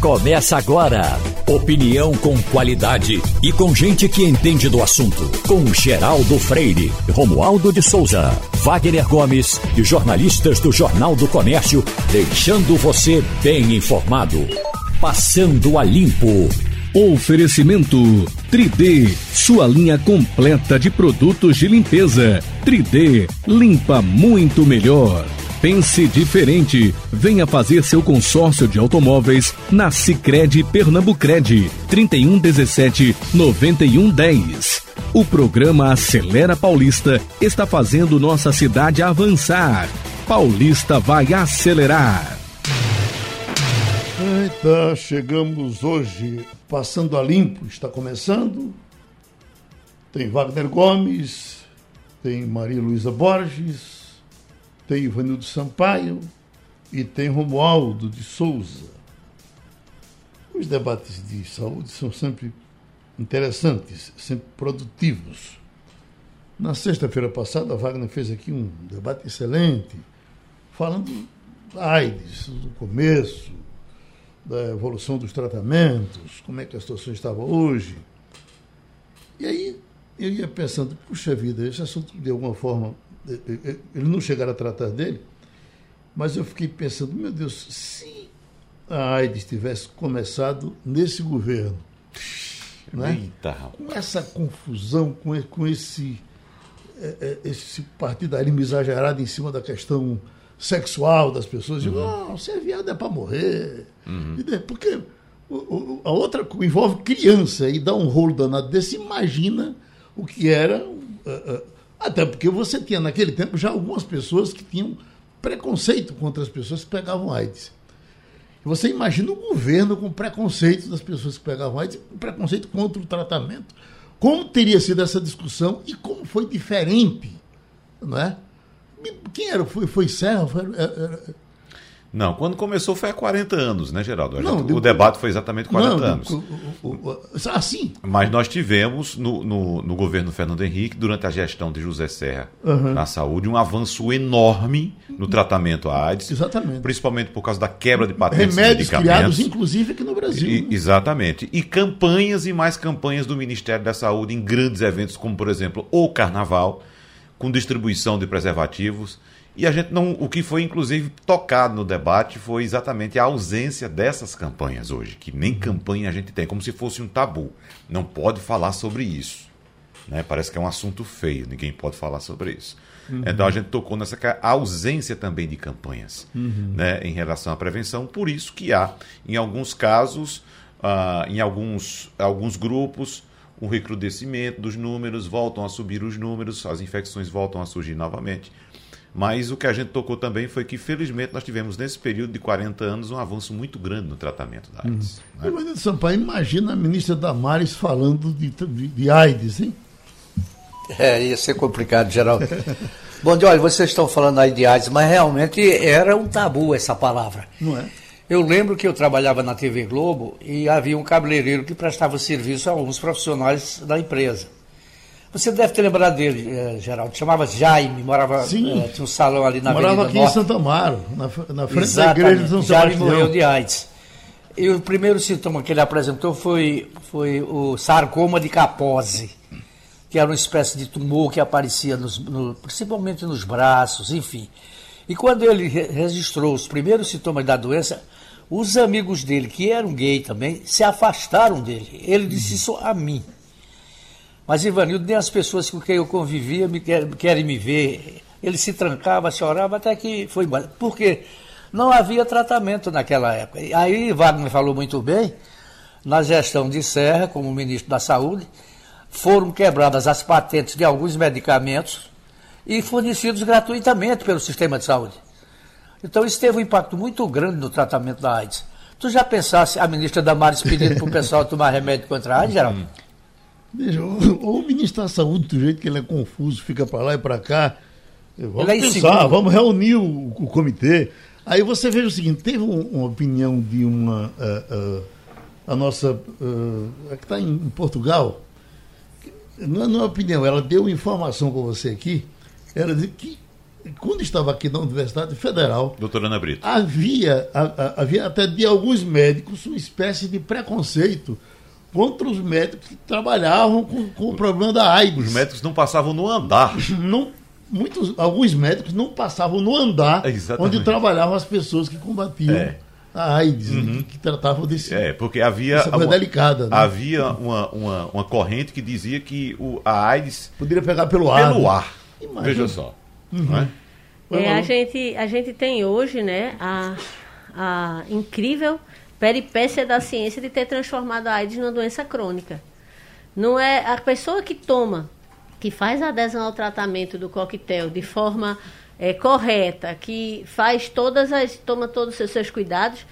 Começa agora. Opinião com qualidade e com gente que entende do assunto. Com Geraldo Freire, Romualdo de Souza, Wagner Gomes e jornalistas do Jornal do Comércio, deixando você bem informado. Passando a limpo. Oferecimento 3D, sua linha completa de produtos de limpeza. 3D, limpa muito melhor. Pense diferente. Venha fazer seu consórcio de automóveis na Sicredi Pernambucred 3117 9110. O programa Acelera Paulista está fazendo nossa cidade avançar. Paulista vai acelerar. Eita, chegamos hoje passando a limpo, está começando. Tem Wagner Gomes, tem Maria Luísa Borges, tem Ivanildo Sampaio e tem Romualdo de Souza. Os debates de saúde são sempre interessantes, sempre produtivos. Na sexta-feira passada, a Wagner fez aqui um debate excelente, falando da AIDS, do começo, da evolução dos tratamentos, como é que a situação estava hoje. E aí eu ia pensando, puxa vida, esse assunto de alguma forma ele não chegaram a tratar dele, mas eu fiquei pensando, meu Deus, se a AIDS tivesse começado nesse governo, né? Eita. com essa confusão, com, com esse, é, é, esse partidarismo exagerado em cima da questão sexual das pessoas, uhum. digo, oh, ser viado é para morrer. Uhum. Porque a outra envolve criança e dá um rolo danado desse, imagina o que era. Até porque você tinha naquele tempo já algumas pessoas que tinham preconceito contra as pessoas que pegavam AIDS. Você imagina o governo com preconceito das pessoas que pegavam AIDS, com preconceito contra o tratamento. Como teria sido essa discussão e como foi diferente, não é? Quem era? Foi, foi Serra? Foi, era, não, quando começou foi há 40 anos, né, Geraldo? Não, o debate foi exatamente 40 não, anos. Assim. Mas nós tivemos no, no, no, governo Fernando Henrique, durante a gestão de José Serra uhum. na saúde, um avanço enorme no tratamento à AIDS. Exatamente. Principalmente por causa da quebra de patentes Remédios criados, inclusive, aqui no Brasil. E, exatamente. E campanhas e mais campanhas do Ministério da Saúde em grandes eventos, como, por exemplo, o Carnaval, com distribuição de preservativos e a gente não. O que foi, inclusive, tocado no debate foi exatamente a ausência dessas campanhas hoje, que nem campanha a gente tem, como se fosse um tabu. Não pode falar sobre isso. Né? Parece que é um assunto feio, ninguém pode falar sobre isso. Uhum. Então a gente tocou nessa ausência também de campanhas uhum. né, em relação à prevenção, por isso que há, em alguns casos, uh, em alguns, alguns grupos, um recrudescimento dos números, voltam a subir os números, as infecções voltam a surgir novamente. Mas o que a gente tocou também foi que, felizmente, nós tivemos nesse período de 40 anos um avanço muito grande no tratamento da AIDS. Hum. Né? Sampaio, imagina a ministra Damares falando de, de, de AIDS, hein? É, ia ser complicado, Geraldo. Bom, de, olha, vocês estão falando aí de AIDS, mas realmente era um tabu essa palavra. Não é? Eu lembro que eu trabalhava na TV Globo e havia um cabeleireiro que prestava serviço a alguns profissionais da empresa. Você deve ter lembrado dele, eh, Geraldo. Chamava Jaime, morava. Sim. Eh, tinha um salão ali na morava Avenida aqui Norte. em Santa Amaro, na, na frente Exatamente. da igreja de São Jaime morreu de AIDS. E o primeiro sintoma que ele apresentou foi, foi o sarcoma de Capose, que era uma espécie de tumor que aparecia nos, no, principalmente nos braços, enfim. E quando ele registrou os primeiros sintomas da doença, os amigos dele, que eram gay também, se afastaram dele. Ele disse isso a mim. Mas, Ivanildo, nem as pessoas com quem eu convivia me querem, querem me ver. Ele se trancava, chorava, até que foi embora. Por quê? Não havia tratamento naquela época. Aí, Wagner falou muito bem, na gestão de Serra, como ministro da Saúde, foram quebradas as patentes de alguns medicamentos e fornecidos gratuitamente pelo sistema de saúde. Então, isso teve um impacto muito grande no tratamento da AIDS. Tu já pensasse a ministra Damares pedindo para o pessoal tomar remédio contra a AIDS, Geraldo? Veja, ou o ministro da Saúde, do jeito que ele é confuso, fica para lá e para cá. Vamos é pensar, vamos reunir o, o, comitê. Aí você veja o seguinte: teve uma opinião de uma. Uh, uh, a nossa. Uh, que está em, em, Portugal. Não é, não é opinião, ela deu informação para você aqui. Ela disse que quando estava aqui na Universidade Federal, doutora Ana Brito, havia, havia até de alguns médicos uma espécie de preconceito contra os médicos que trabalhavam com, com o problema da AIDS. Os médicos não passavam no andar. Não, muitos, alguns médicos não passavam no andar Exatamente. onde trabalhavam as pessoas que combatiam. É a AIDS, uhum. que, tratavam desse. É, porque havia. Uma, delicada. Né? Havia uma, uma, uma corrente que dizia que o, a AIDS. Poderia pegar pelo ar. Pelo né? ar. Imagina. Veja só. Uhum. É? é? a, gente, a gente tem hoje né, a, a incrível peripécia da ciência de ter transformado a AIDS numa doença crônica. Não é a pessoa que toma, que faz a adesão ao tratamento do coquetel de forma é, correta, que faz todas as, toma todos os seus cuidados,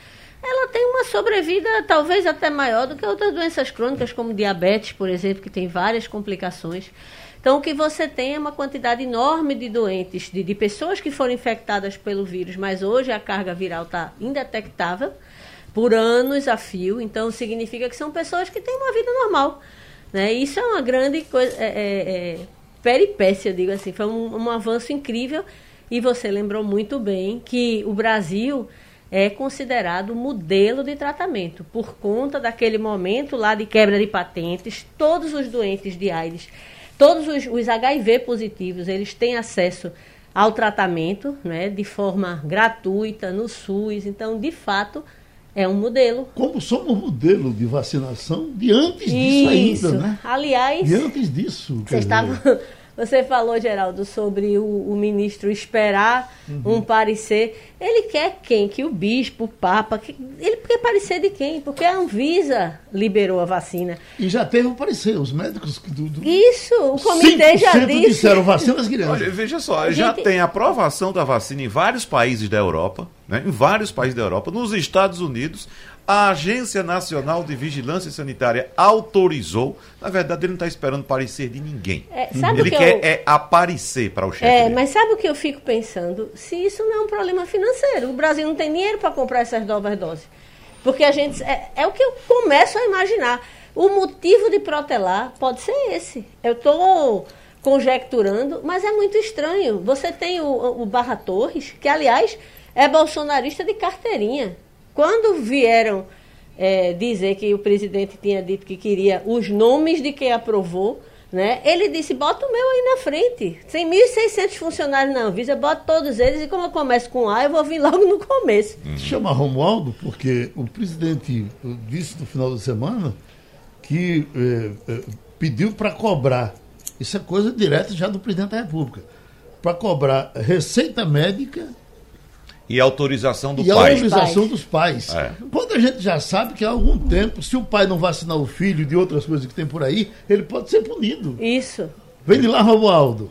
ela tem uma sobrevida talvez até maior do que outras doenças crônicas, como diabetes, por exemplo, que tem várias complicações. Então, o que você tem é uma quantidade enorme de doentes, de, de pessoas que foram infectadas pelo vírus, mas hoje a carga viral está indetectável por anos a fio. Então, significa que são pessoas que têm uma vida normal. Né? Isso é uma grande coisa, é, é, é, peripécia, digo assim. Foi um, um avanço incrível e você lembrou muito bem que o Brasil é considerado modelo de tratamento por conta daquele momento lá de quebra de patentes. Todos os doentes de AIDS, todos os, os HIV positivos, eles têm acesso ao tratamento, né, de forma gratuita no SUS. Então, de fato, é um modelo. Como somos modelo de vacinação de antes disso Isso. ainda, né? Aliás, de antes disso. Você estava você falou, Geraldo, sobre o, o ministro esperar uhum. um parecer. Ele quer quem? Que o bispo, o papa. Que, ele quer parecer de quem? Porque a Anvisa liberou a vacina. E já teve um parecer, os médicos do. do... Isso, o comitê já disse. disseram vacinas crianças. Olha, veja só, já gente... tem aprovação da vacina em vários países da Europa, né? em vários países da Europa, nos Estados Unidos a Agência Nacional de Vigilância Sanitária autorizou. Na verdade, ele não está esperando parecer de ninguém. É, ele que quer eu... é aparecer para o chefe. É, dele. mas sabe o que eu fico pensando? Se isso não é um problema financeiro. O Brasil não tem dinheiro para comprar essas novas doses. Porque a gente. É, é, o que eu começo a imaginar. O motivo de protelar pode ser esse. Eu estou conjecturando, mas é muito estranho. Você tem o, o Barra Torres, que, aliás, é bolsonarista de carteirinha. Quando vieram é, dizer que o presidente tinha dito que queria os nomes de quem aprovou, né? Ele disse, bota o meu aí na frente. Tem 1.600 funcionários na Anvisa, bota todos eles e como eu começo com A, eu vou vir logo no começo. Uhum. Chama Romualdo, porque o presidente disse no final da semana que é, é, pediu para cobrar, isso é coisa direta já do presidente da República, para cobrar receita médica e autorização do e pai. E autorização dos pais. É. Quando a gente já sabe que há algum tempo, se o pai não vacinar o filho de outras coisas que tem por aí, ele pode ser punido. Isso. Vem de lá, Romualdo.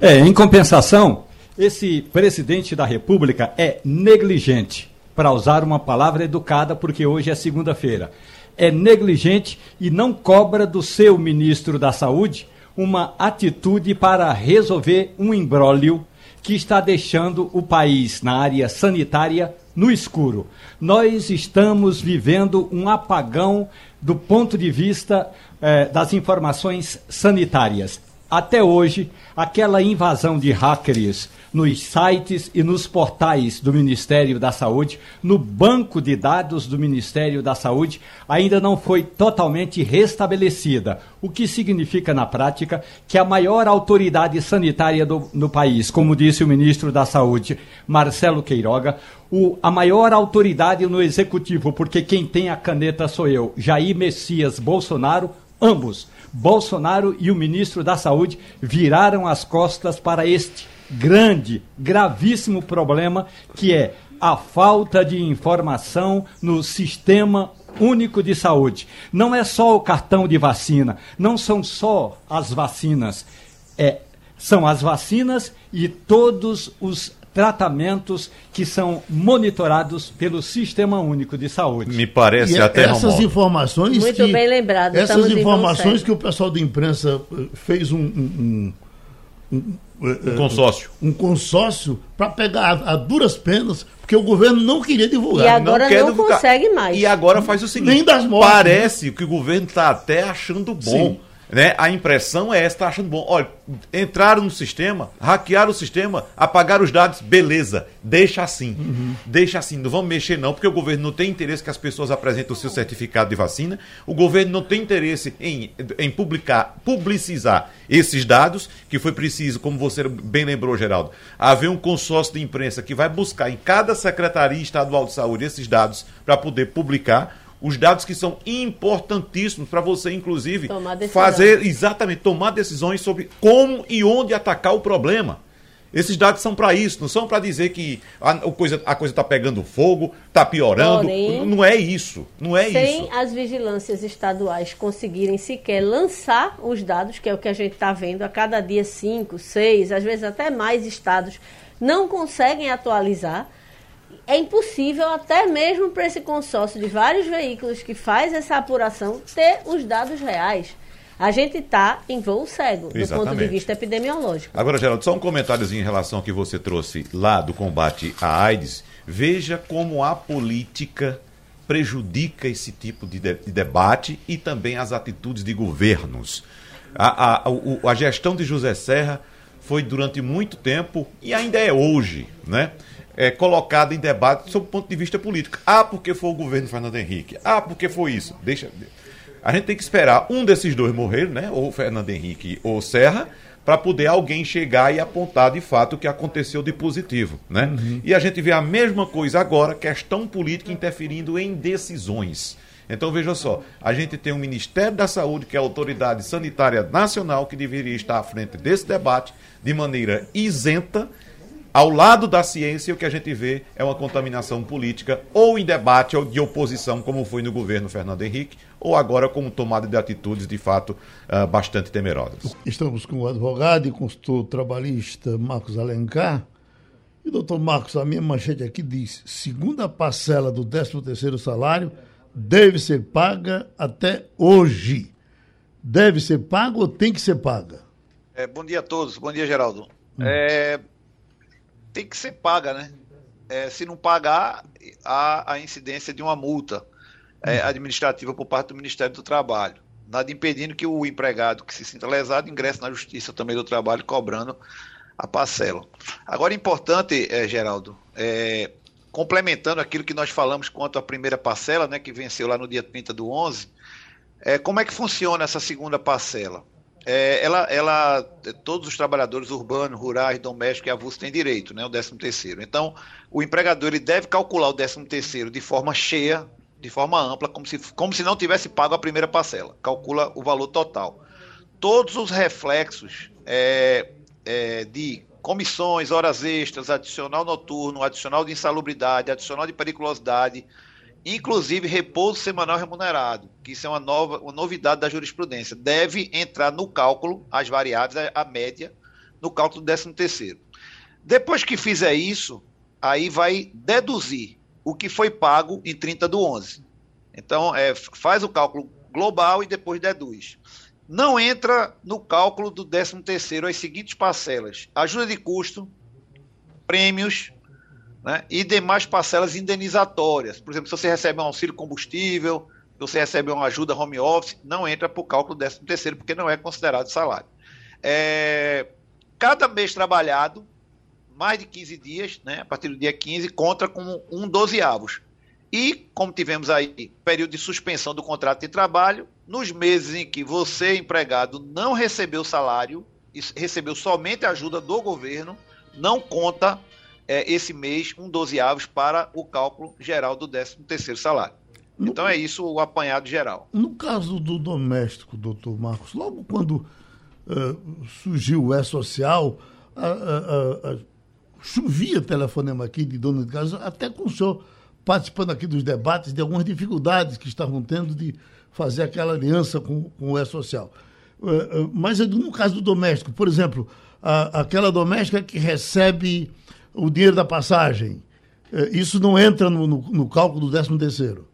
É, em compensação, esse presidente da República é negligente, para usar uma palavra educada, porque hoje é segunda-feira. É negligente e não cobra do seu ministro da Saúde uma atitude para resolver um imbróglio que está deixando o país na área sanitária no escuro. Nós estamos vivendo um apagão do ponto de vista eh, das informações sanitárias. Até hoje, aquela invasão de hackers nos sites e nos portais do Ministério da Saúde, no banco de dados do Ministério da Saúde, ainda não foi totalmente restabelecida, o que significa na prática que a maior autoridade sanitária do, no país, como disse o ministro da Saúde, Marcelo Queiroga, o, a maior autoridade no executivo, porque quem tem a caneta sou eu, Jair Messias Bolsonaro, ambos, Bolsonaro e o ministro da Saúde, viraram as costas para este grande, gravíssimo problema que é a falta de informação no sistema único de saúde. Não é só o cartão de vacina, não são só as vacinas, é, são as vacinas e todos os tratamentos que são monitorados pelo Sistema Único de Saúde. Me parece e até essas informações muito que, bem lembrado. Essas informações que o pessoal da imprensa eh, fez um, um, um um consórcio. Um consórcio para pegar a, a, duras penas, porque o governo não queria divulgar. E agora não, não consegue mais. E agora faz o seguinte: Nem das mortes, parece né? que o governo está até achando bom. Sim. Né? A impressão é essa, tá achando bom. Olha, entraram no sistema, hackearam o sistema, apagaram os dados, beleza, deixa assim. Uhum. Deixa assim, não vamos mexer não, porque o governo não tem interesse que as pessoas apresentem o seu certificado de vacina, o governo não tem interesse em, em publicar, publicizar esses dados, que foi preciso, como você bem lembrou, Geraldo, haver um consórcio de imprensa que vai buscar em cada secretaria estadual de saúde esses dados para poder publicar os dados que são importantíssimos para você, inclusive, fazer exatamente tomar decisões sobre como e onde atacar o problema. Esses dados são para isso, não são para dizer que a, a coisa está pegando fogo, está piorando. Porém, não é isso. Não é sem isso. as vigilâncias estaduais conseguirem sequer lançar os dados, que é o que a gente está vendo a cada dia, cinco, seis, às vezes até mais estados não conseguem atualizar é impossível, até mesmo para esse consórcio de vários veículos que faz essa apuração, ter os dados reais. A gente está em voo cego, do Exatamente. ponto de vista epidemiológico. Agora, Geraldo, só um comentário em relação ao que você trouxe lá do combate à AIDS. Veja como a política prejudica esse tipo de, de, de debate e também as atitudes de governos. A, a, a, a gestão de José Serra foi durante muito tempo e ainda é hoje, né? É, colocada em debate sob o ponto de vista político. Ah, porque foi o governo Fernando Henrique. Ah, porque foi isso. Deixa. A gente tem que esperar um desses dois morrer, né? Ou Fernando Henrique ou Serra, para poder alguém chegar e apontar de fato o que aconteceu de positivo, né? Uhum. E a gente vê a mesma coisa agora, questão política interferindo em decisões. Então veja só, a gente tem o Ministério da Saúde, que é a autoridade sanitária nacional, que deveria estar à frente desse debate de maneira isenta ao lado da ciência, o que a gente vê é uma contaminação política, ou em debate ou de oposição, como foi no governo Fernando Henrique, ou agora com tomada de atitudes de fato uh, bastante temerosas. Estamos com o advogado e consultor trabalhista Marcos Alencar. E, doutor Marcos, a minha manchete aqui diz: segunda parcela do 13 salário deve ser paga até hoje. Deve ser paga ou tem que ser paga? É, bom dia a todos. Bom dia, Geraldo. Hum. É, tem que ser paga, né? É, se não pagar, há a incidência de uma multa é, uhum. administrativa por parte do Ministério do Trabalho. Nada impedindo que o empregado que se sinta lesado ingresse na Justiça também do Trabalho cobrando a parcela. Agora, importante, é, Geraldo, é, complementando aquilo que nós falamos quanto à primeira parcela, né, que venceu lá no dia 30 do 11, é, como é que funciona essa segunda parcela? É, ela, ela, todos os trabalhadores urbanos, rurais, domésticos e avulsos têm direito, né, o 13 terceiro. Então, o empregador ele deve calcular o 13 terceiro de forma cheia, de forma ampla, como se, como se não tivesse pago a primeira parcela. Calcula o valor total. Todos os reflexos é, é, de comissões, horas extras, adicional noturno, adicional de insalubridade, adicional de periculosidade, inclusive repouso semanal remunerado, que isso é uma, nova, uma novidade da jurisprudência, deve entrar no cálculo, as variáveis, a, média, no cálculo do 13 terceiro. Depois que fizer isso, aí vai deduzir o que foi pago em 30 do 11. Então, é, faz o cálculo global e depois deduz. Não entra no cálculo do 13 terceiro as seguintes parcelas: ajuda de custo, prêmios, né? e demais parcelas indenizatórias. Por exemplo, se você recebe um auxílio combustível, se você recebe uma ajuda home office, não entra para o cálculo 13 terceiro, porque não é considerado salário. É, cada mês trabalhado, mais de 15 dias, né, a partir do dia 15, conta com um dozeavos. E, como tivemos aí período de suspensão do contrato de trabalho, nos meses em que você, empregado, não recebeu salário, recebeu somente ajuda do governo, não conta é, esse mês um dozeavos para o cálculo geral do 13 terceiro salário. No, então é isso o apanhado geral. No caso do doméstico, doutor Marcos, logo quando uh, surgiu o E-Social, uh, uh, chovia telefonema aqui de dona de casa, até com o senhor participando aqui dos debates de algumas dificuldades que estavam tendo de fazer aquela aliança com, com o E-Social. mas no caso do doméstico, por exemplo, a, aquela doméstica que recebe o dinheiro da passagem, é, isso não entra no, no, no cálculo do 13 terceiro?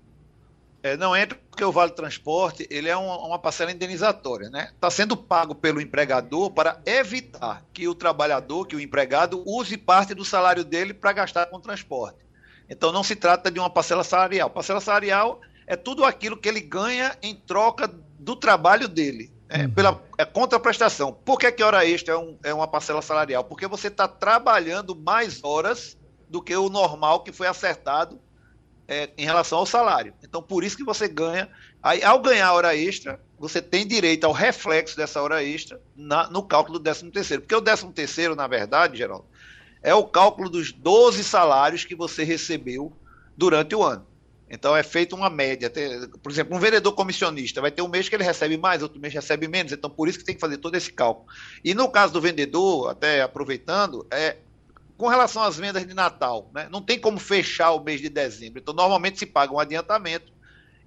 É, não entra porque o Vale Transporte ele é uma, uma parcela indenizatória, né? Está sendo pago pelo empregador para evitar que o trabalhador, que o empregado, use parte do salário dele para gastar com transporte. Então não se trata de uma parcela salarial. Parcela salarial é tudo aquilo que ele ganha em troca do trabalho dele. É, uhum. Pela é, contraprestação. Por que, que hora extra é, um, é uma parcela salarial? Porque você está trabalhando mais horas do que o normal que foi acertado é, em relação ao salário. Então, por isso que você ganha. Aí, ao ganhar hora extra, você tem direito ao reflexo dessa hora extra na, no cálculo do 13 terceiro. Porque o 13 terceiro, na verdade, Geraldo, é o cálculo dos 12 salários que você recebeu durante o ano. Então é feita uma média. Por exemplo, um vendedor comissionista vai ter um mês que ele recebe mais, outro mês recebe menos. Então por isso que tem que fazer todo esse cálculo. E no caso do vendedor, até aproveitando, é com relação às vendas de Natal, né, não tem como fechar o mês de dezembro. Então normalmente se paga um adiantamento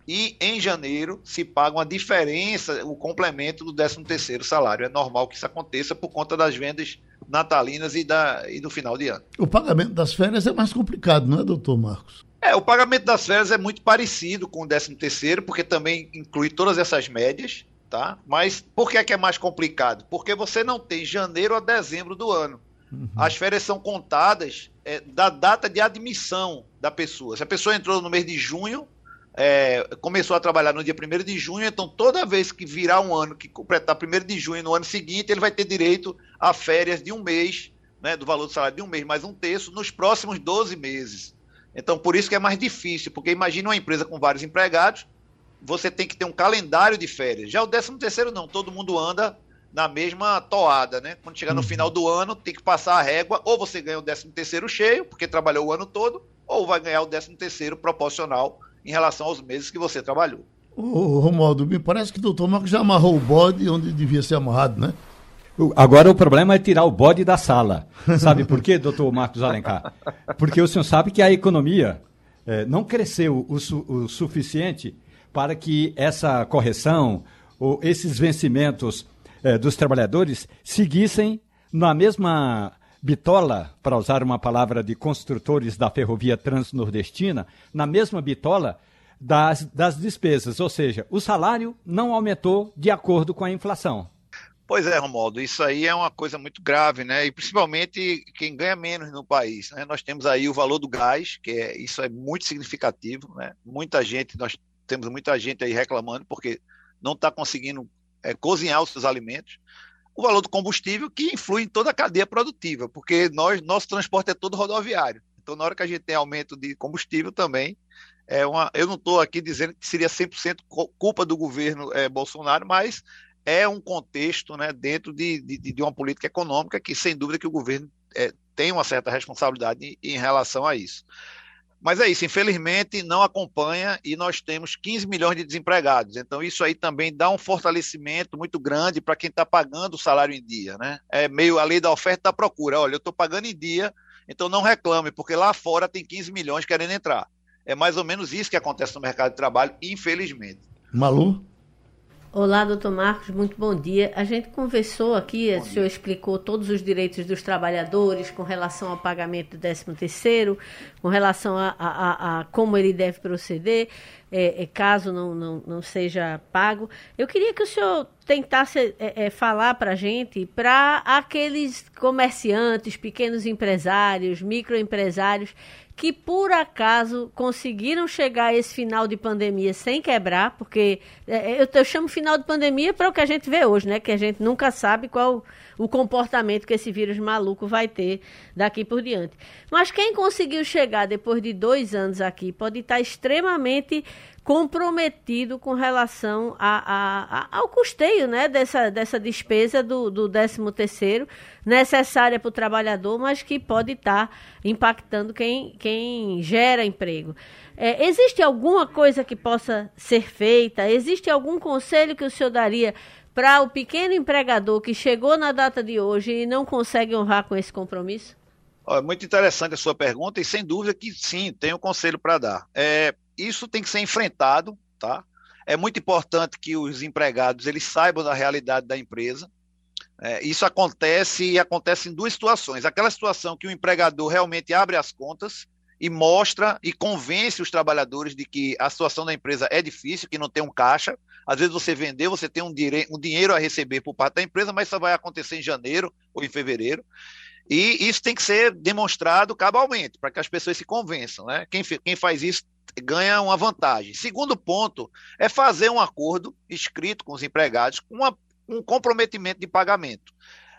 e em janeiro se paga uma diferença, o complemento do 13 terceiro salário. É normal que isso aconteça por conta das vendas natalinas e, da, e do final de ano. O pagamento das férias é mais complicado, não é, doutor Marcos? É, o pagamento das férias é muito parecido com o 13 terceiro, porque também inclui todas essas médias, tá? Mas por que é que é mais complicado? Porque você não tem janeiro a dezembro do ano. Uhum. As férias são contadas é, da data de admissão da pessoa. Se a pessoa entrou no mês de junho, é, começou a trabalhar no dia 1 de junho, então toda vez que virar um ano, que completar 1 de junho no ano seguinte, ele vai ter direito a férias de um mês, né, do valor do salário de um mês mais um terço, nos próximos 12 meses. Então, por isso que é mais difícil, porque imagine uma empresa com vários empregados, você tem que ter um calendário de férias. Já o 13 terceiro não, todo mundo anda na mesma toada, né? Quando chegar no uhum. final do ano, tem que passar a régua, ou você ganha o 13 terceiro cheio, porque trabalhou o ano todo, ou vai ganhar o 13 terceiro proporcional em relação aos meses que você trabalhou. Ô, Romualdo, me parece que o doutor Marcos já amarrou o bode onde devia ser amarrado, né? Agora o problema é tirar o bode da sala. Sabe por quê, doutor Marcos Alencar? Porque o senhor sabe que a economia eh, não cresceu o, su o, suficiente para que essa correção ou esses vencimentos eh, dos trabalhadores seguissem na mesma bitola, para usar uma palavra de construtores da ferrovia transnordestina, na mesma bitola das, das despesas. Ou seja, o salário não aumentou de acordo com a inflação. Pois é, Romualdo, isso aí é uma coisa muito grave, né? E principalmente quem ganha menos no país. Né? Nós temos aí o valor do gás, que é, isso é muito significativo, né? Muita gente, nós temos muita gente aí reclamando porque não está conseguindo é, cozinhar os seus alimentos. O valor do combustível, que influi em toda a cadeia produtiva, porque nós, nosso transporte é todo rodoviário. Então, na hora que a gente tem aumento de combustível também, é uma, eu não estou aqui dizendo que seria 100% culpa do governo é, Bolsonaro, mas é um contexto né, dentro de, de, de, uma política econômica que, sem dúvida, que o governo é, tem uma certa responsabilidade em, em, relação a isso. Mas é isso, infelizmente não acompanha e nós temos 15 milhões de desempregados. Então, isso aí também dá um fortalecimento muito grande para quem está pagando o salário em dia. Né? É meio a lei da oferta e da procura. Olha, eu estou pagando em dia, então não reclame, porque lá fora tem 15 milhões querendo entrar. É mais ou menos isso que acontece no mercado de trabalho, infelizmente. Malu? Olá, doutor Marcos, muito bom dia. A gente conversou aqui, bom o senhor dia. explicou todos os direitos dos trabalhadores com relação ao pagamento do 13 terceiro, com relação a, a, a, a, como ele deve proceder, é, é, caso não, não, não seja pago. Eu queria que o senhor tentasse é, é falar para a gente, para aqueles comerciantes, pequenos empresários, microempresários, que por acaso conseguiram chegar a esse final de pandemia sem quebrar, porque é, é, eu, eu, chamo final de pandemia para o que a gente vê hoje, né? Que a gente nunca sabe qual o comportamento que esse vírus maluco vai ter daqui por diante. Mas quem conseguiu chegar depois de dois anos aqui pode estar extremamente comprometido com relação a, a, a, ao custeio né, dessa, dessa despesa do, do 13 terceiro, necessária para o trabalhador, mas que pode estar impactando quem, quem gera emprego. É, existe alguma coisa que possa ser feita? Existe algum conselho que o senhor daria para o pequeno empregador que chegou na data de hoje e não consegue honrar com esse compromisso? É muito interessante a sua pergunta e sem dúvida que sim, tem um conselho para dar. É, isso tem que ser enfrentado, tá? É muito importante que os empregados eles saibam da realidade da empresa. É, isso acontece e acontece em duas situações. Aquela situação que o empregador realmente abre as contas e mostra e convence os trabalhadores de que a situação da empresa é difícil, que não tem um caixa. Às vezes você vendeu, você tem um, um dinheiro a receber por parte da empresa, mas isso vai acontecer em janeiro ou em fevereiro. E isso tem que ser demonstrado cabalmente, para que as pessoas se convençam. Né? Quem, quem faz isso ganha uma vantagem. Segundo ponto é fazer um acordo escrito com os empregados, com uma um comprometimento de pagamento.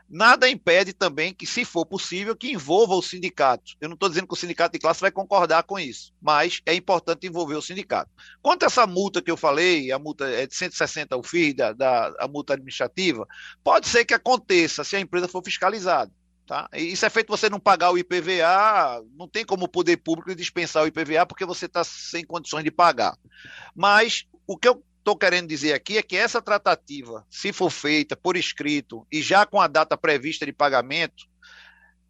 Nada impede também que, se for possível, que envolva o sindicato. Eu não estou dizendo que o sindicato de classe vai concordar com isso, mas é importante envolver o sindicato. Quanto a essa multa que eu falei, a multa é de 160 o FII, da, da, a multa administrativa, pode ser que aconteça se a empresa for fiscalizada. Tá? Isso é feito você não pagar o IPVA, não tem como o poder público dispensar o IPVA porque você está sem condições de pagar. Mas o que eu estou querendo dizer aqui é que essa tratativa, se for feita por escrito e já com a data prevista de pagamento,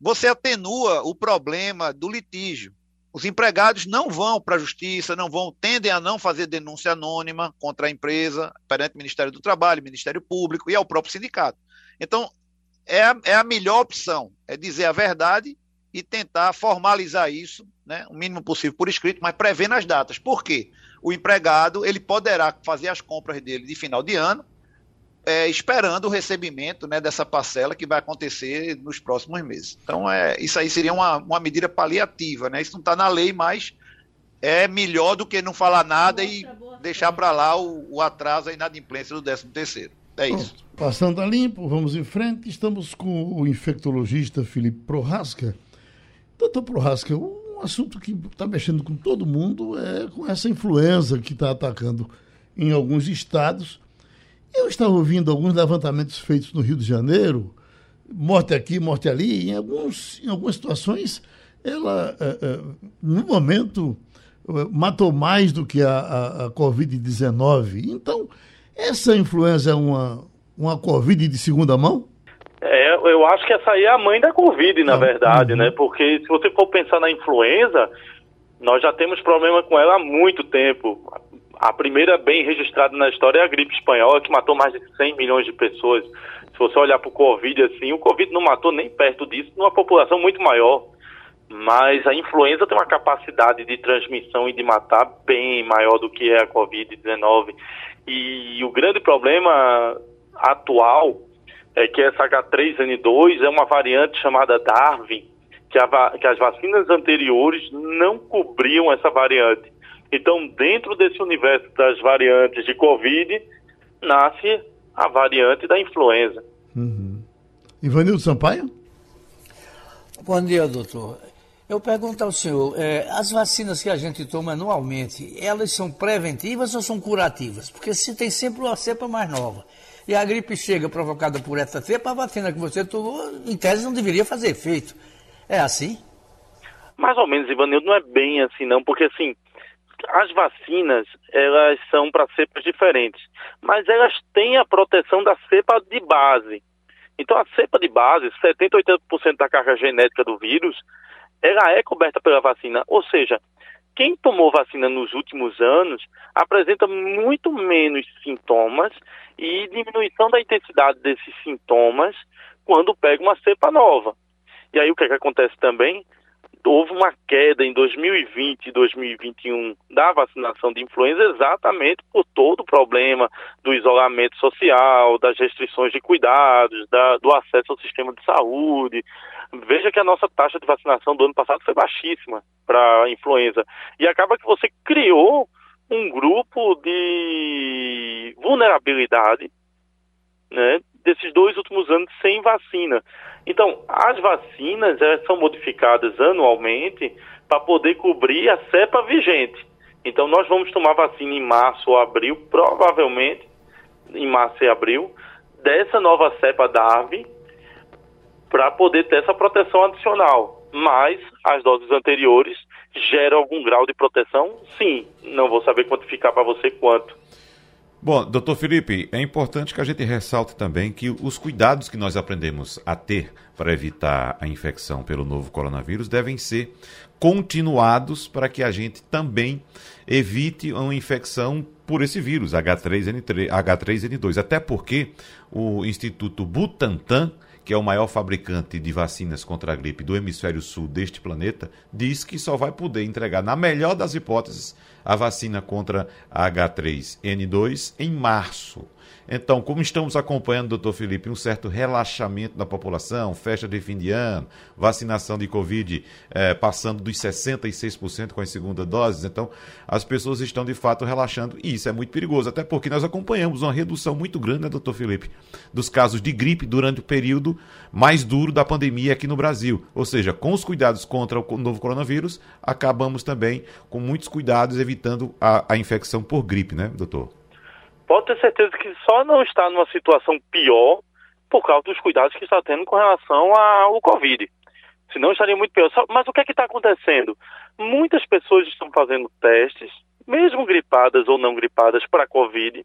você atenua o problema do litígio. Os empregados não vão para a justiça, não vão, tendem a não fazer denúncia anônima contra a empresa perante o Ministério do Trabalho, Ministério Público e ao próprio sindicato. Então, é a, é a melhor opção, é dizer a verdade e tentar formalizar isso, né, o mínimo possível por escrito, mas prevendo as datas. Por quê? O empregado ele poderá fazer as compras dele de final de ano, é, esperando o recebimento né, dessa parcela que vai acontecer nos próximos meses. Então, é, isso aí seria uma, uma medida paliativa, né? Isso não está na lei, mas é melhor do que não falar nada e deixar para lá o, o atraso, a inadimplência do 13 terceiro. É isso. Passando a limpo, vamos em frente. Estamos com o infectologista Felipe Prohasca. Doutor Prohasca, o um assunto que está mexendo com todo mundo é com essa influenza que está atacando em alguns estados. Eu estava ouvindo alguns levantamentos feitos no Rio de Janeiro, morte aqui, morte ali, em, alguns, em algumas situações, ela, é, é, no momento, matou mais do que a, a, a Covid-19. Então, essa influenza é uma, uma Covid de segunda mão? É, eu acho que essa aí é a mãe da Covid, na ah, verdade, uhum. né? Porque se você for pensar na influenza, nós já temos problema com ela há muito tempo. A primeira bem registrada na história é a gripe espanhola, que matou mais de 100 milhões de pessoas. Se você olhar para o Covid assim, o Covid não matou nem perto disso, numa população muito maior. Mas a influenza tem uma capacidade de transmissão e de matar bem maior do que é a Covid-19. E o grande problema atual é que essa H3N2 é uma variante chamada Darwin, que, a, que as vacinas anteriores não cobriam essa variante. Então, dentro desse universo das variantes de Covid, nasce a variante da influenza. Uhum. Ivanildo Sampaio? Bom dia, doutor. Eu pergunto ao senhor, é, as vacinas que a gente toma anualmente, elas são preventivas ou são curativas? Porque se tem sempre uma cepa mais nova e a gripe chega provocada por essa cepa, a vacina que você tomou, em tese, não deveria fazer efeito. É assim? Mais ou menos, Ivanildo, não é bem assim não, porque assim, as vacinas, elas são para cepas diferentes, mas elas têm a proteção da cepa de base. Então a cepa de base, 70, 80% da carga genética do vírus, ela é coberta pela vacina, ou seja, quem tomou vacina nos últimos anos apresenta muito menos sintomas e diminuição da intensidade desses sintomas quando pega uma cepa nova. E aí o que, é que acontece também? Houve uma queda em 2020 e 2021 da vacinação de influenza exatamente por todo o problema do isolamento social, das restrições de cuidados, da, do acesso ao sistema de saúde, Veja que a nossa taxa de vacinação do ano passado foi baixíssima para a influenza. E acaba que você criou um grupo de vulnerabilidade né, desses dois últimos anos sem vacina. Então, as vacinas são modificadas anualmente para poder cobrir a cepa vigente. Então, nós vamos tomar vacina em março ou abril, provavelmente em março e abril, dessa nova cepa DARV, para poder ter essa proteção adicional. Mas as doses anteriores geram algum grau de proteção? Sim. Não vou saber quantificar para você quanto. Bom, doutor Felipe, é importante que a gente ressalte também que os cuidados que nós aprendemos a ter para evitar a infecção pelo novo coronavírus devem ser continuados para que a gente também evite uma infecção por esse vírus, H3N3, H3N2. Até porque o Instituto Butantan que é o maior fabricante de vacinas contra a gripe do hemisfério sul deste planeta, diz que só vai poder entregar, na melhor das hipóteses, a vacina contra a H3N2 em março. Então, como estamos acompanhando, doutor Felipe, um certo relaxamento da população, festa de fim de ano, vacinação de Covid eh, passando dos 66% com as segundas doses, então as pessoas estão de fato relaxando e isso é muito perigoso, até porque nós acompanhamos uma redução muito grande, né, doutor Felipe, dos casos de gripe durante o período mais duro da pandemia aqui no Brasil. Ou seja, com os cuidados contra o novo coronavírus, acabamos também com muitos cuidados evitando a, a infecção por gripe, né, doutor? Pode ter certeza que só não está numa situação pior por causa dos cuidados que está tendo com relação ao Covid. Senão estaria muito pior. Mas o que é que está acontecendo? Muitas pessoas estão fazendo testes, mesmo gripadas ou não gripadas, para Covid,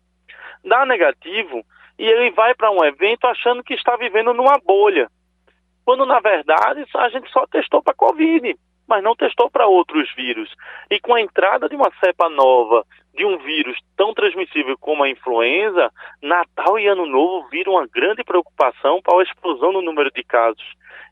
dá negativo e ele vai para um evento achando que está vivendo numa bolha. Quando na verdade a gente só testou para Covid mas não testou para outros vírus. E com a entrada de uma cepa nova de um vírus tão transmissível como a influenza, Natal e Ano Novo viram uma grande preocupação para a explosão no número de casos.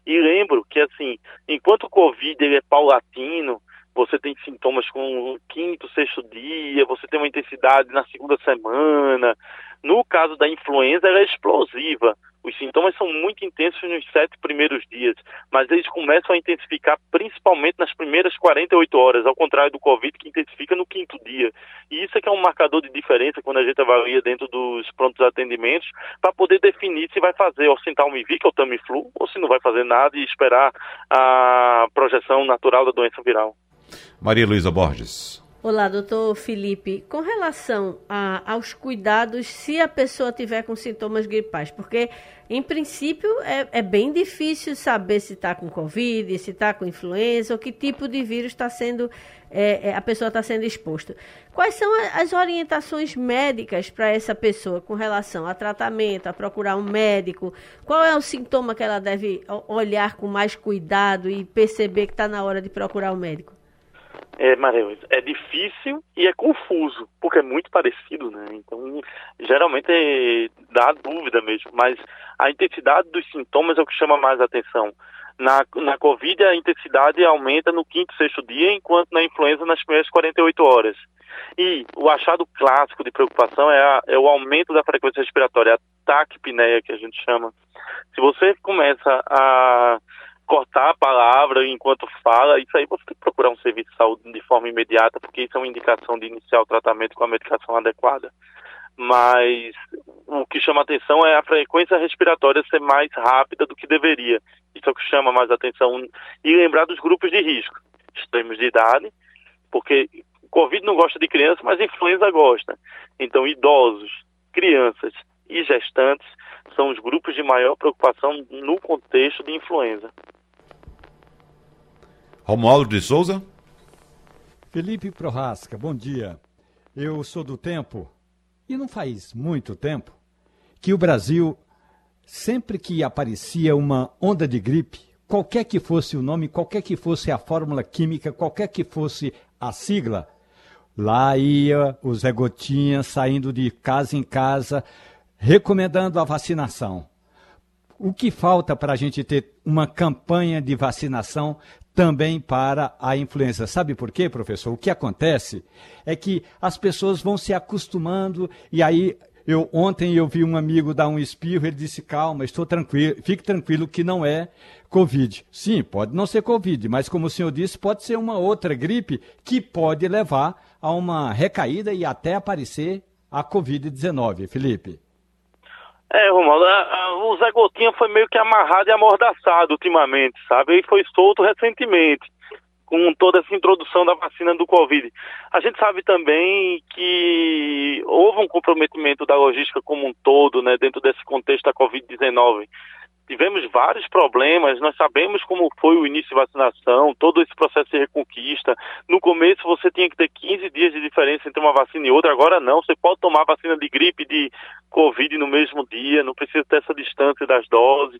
E lembro que, assim, enquanto o Covid ele é paulatino, você tem sintomas com o quinto, sexto dia, você tem uma intensidade na segunda semana. No caso da influenza, ela é explosiva. Os sintomas são muito intensos nos sete primeiros dias, mas eles começam a intensificar principalmente nas primeiras 48 horas, ao contrário do Covid, que intensifica no quinto dia. E isso é que é um marcador de diferença quando a gente avalia dentro dos prontos atendimentos, para poder definir se vai fazer Ocentalmivic ou Tamiflu, ou se não vai fazer nada e esperar a projeção natural da doença viral. Maria Luísa Borges. Olá, doutor Felipe. Com relação a, aos cuidados se a pessoa tiver com sintomas gripais, porque em princípio é, é bem difícil saber se está com Covid, se está com influenza ou que tipo de vírus está sendo é, é, a pessoa está sendo exposta. Quais são as orientações médicas para essa pessoa com relação a tratamento, a procurar um médico? Qual é o sintoma que ela deve olhar com mais cuidado e perceber que está na hora de procurar um médico? É, Maria, é difícil e é confuso, porque é muito parecido, né? Então, geralmente é, dá dúvida mesmo, mas a intensidade dos sintomas é o que chama mais atenção. Na, na Covid, a intensidade aumenta no quinto, sexto dia, enquanto na influenza nas primeiras 48 horas. E o achado clássico de preocupação é, a, é o aumento da frequência respiratória, a taquipneia, que a gente chama. Se você começa a cortar a palavra enquanto fala, isso aí você tem que procurar um serviço de saúde de forma imediata, porque isso é uma indicação de iniciar o tratamento com a medicação adequada. Mas o que chama atenção é a frequência respiratória ser mais rápida do que deveria. Isso é o que chama mais atenção. E lembrar dos grupos de risco, extremos de idade, porque Covid não gosta de criança, mas influenza gosta. Então, idosos, crianças e gestantes são os grupos de maior preocupação no contexto de influenza. Romualdo de Souza. Felipe Prorasca, bom dia. Eu sou do tempo, e não faz muito tempo, que o Brasil, sempre que aparecia uma onda de gripe, qualquer que fosse o nome, qualquer que fosse a fórmula química, qualquer que fosse a sigla, lá ia o Zé Gotinha saindo de casa em casa, recomendando a vacinação. O que falta para a gente ter uma campanha de vacinação também para a influenza. Sabe por quê, professor? O que acontece é que as pessoas vão se acostumando e aí eu ontem eu vi um amigo dar um espirro, ele disse: "Calma, estou tranquilo, fique tranquilo que não é COVID". Sim, pode não ser COVID, mas como o senhor disse, pode ser uma outra gripe que pode levar a uma recaída e até aparecer a COVID-19, Felipe. É, Romualdo, o Zé Gotinha foi meio que amarrado e amordaçado ultimamente, sabe? E foi solto recentemente, com toda essa introdução da vacina do Covid. A gente sabe também que houve um comprometimento da logística como um todo, né, dentro desse contexto da Covid-19 tivemos vários problemas, nós sabemos como foi o início de vacinação, todo esse processo de reconquista. No começo você tinha que ter 15 dias de diferença entre uma vacina e outra, agora não, você pode tomar vacina de gripe de Covid no mesmo dia, não precisa ter essa distância das doses.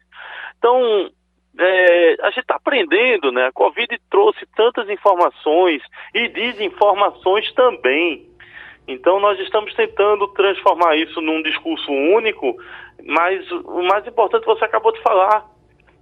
Então, é, a gente está aprendendo, né? A Covid trouxe tantas informações e desinformações também. Então, nós estamos tentando transformar isso num discurso único mas o mais importante você acabou de falar.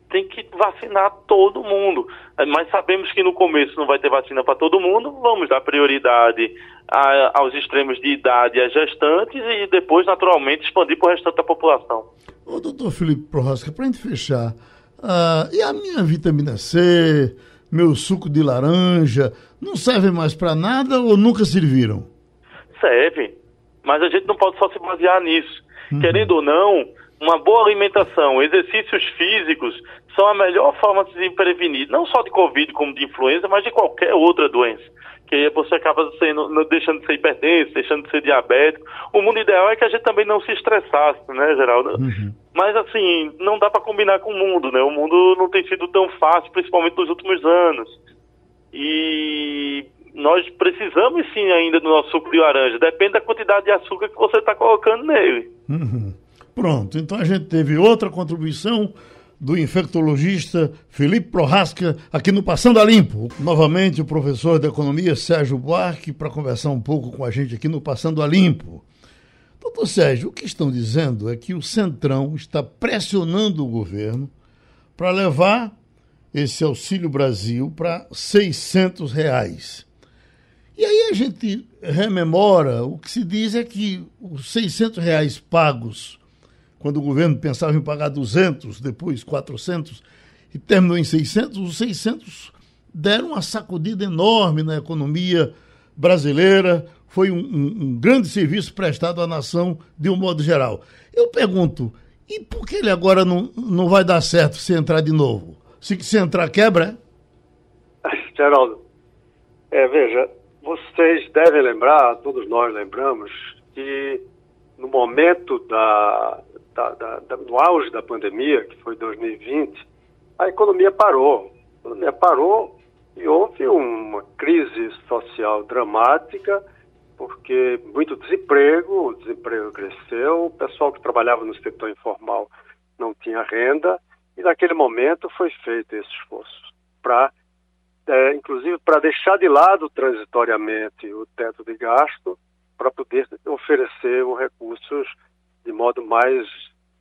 tem que vacinar todo mundo. Mas sabemos que no começo não vai ter vacina para todo mundo, vamos dar prioridade a, aos extremos de idade, às gestantes, e depois, naturalmente, expandir para o restante da população. Ô, doutor Felipe Prorosca, para a gente fechar, uh, e a minha vitamina C, meu suco de laranja, não servem mais para nada ou nunca serviram? Serve, mas a gente não pode só se basear nisso. Uhum. Querendo ou não, uma boa alimentação, exercícios físicos são a melhor forma de se prevenir, não só de Covid como de influenza, mas de qualquer outra doença. Que você acaba sendo, deixando de ser hipertenso, deixando de ser diabético. O mundo ideal é que a gente também não se estressasse, né, Geraldo? Uhum. Mas assim, não dá para combinar com o mundo, né? O mundo não tem sido tão fácil, principalmente nos últimos anos. E nós precisamos sim ainda do nosso suco de laranja. Depende da quantidade de açúcar que você está colocando nele. Uhum. Pronto, então a gente teve outra contribuição do infectologista Felipe Prorasca aqui no Passando a Limpo. Novamente o professor de economia Sérgio Buarque para conversar um pouco com a gente aqui no Passando a Limpo. Doutor Sérgio, o que estão dizendo é que o Centrão está pressionando o governo para levar esse Auxílio Brasil para 600 reais. E aí a gente rememora, o que se diz é que os 600 reais pagos quando o governo pensava em pagar 200, depois 400, e terminou em 600, os 600 deram uma sacudida enorme na economia brasileira, foi um, um, um, grande serviço prestado à nação de um modo geral. Eu pergunto, e por que ele agora não, não vai dar certo se entrar de novo? Se, se entrar, quebra? Geraldo, é, veja, vocês devem lembrar, todos nós lembramos, que no momento da, da, da, da, auge da pandemia, que foi 2020, a economia parou. A economia parou e houve uma crise social dramática, porque muito desemprego, o desemprego cresceu, o pessoal que trabalhava no setor informal não tinha renda, e naquele momento foi feito esse esforço para, é, inclusive, para deixar de lado transitoriamente o teto de gasto, para poder oferecer os recursos de modo mais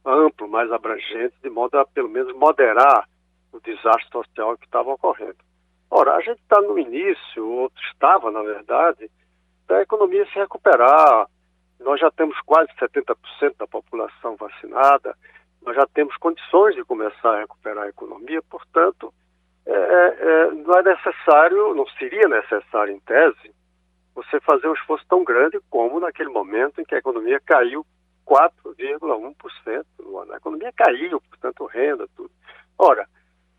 amplo, mais abrangente, de modo a pelo menos moderar o desastre social que estava ocorrendo. Ora, a gente está no início, ou estava, na verdade, da economia se recuperar. Nós já temos quase 70% da população vacinada, nós já temos condições de começar a recuperar a economia, portanto, é, é, não é necessário, não seria necessário, em tese, você fazer um esforço tão grande como naquele momento em que a economia caiu 4,1% no ano. A economia caiu, portanto, renda, tudo. Ora,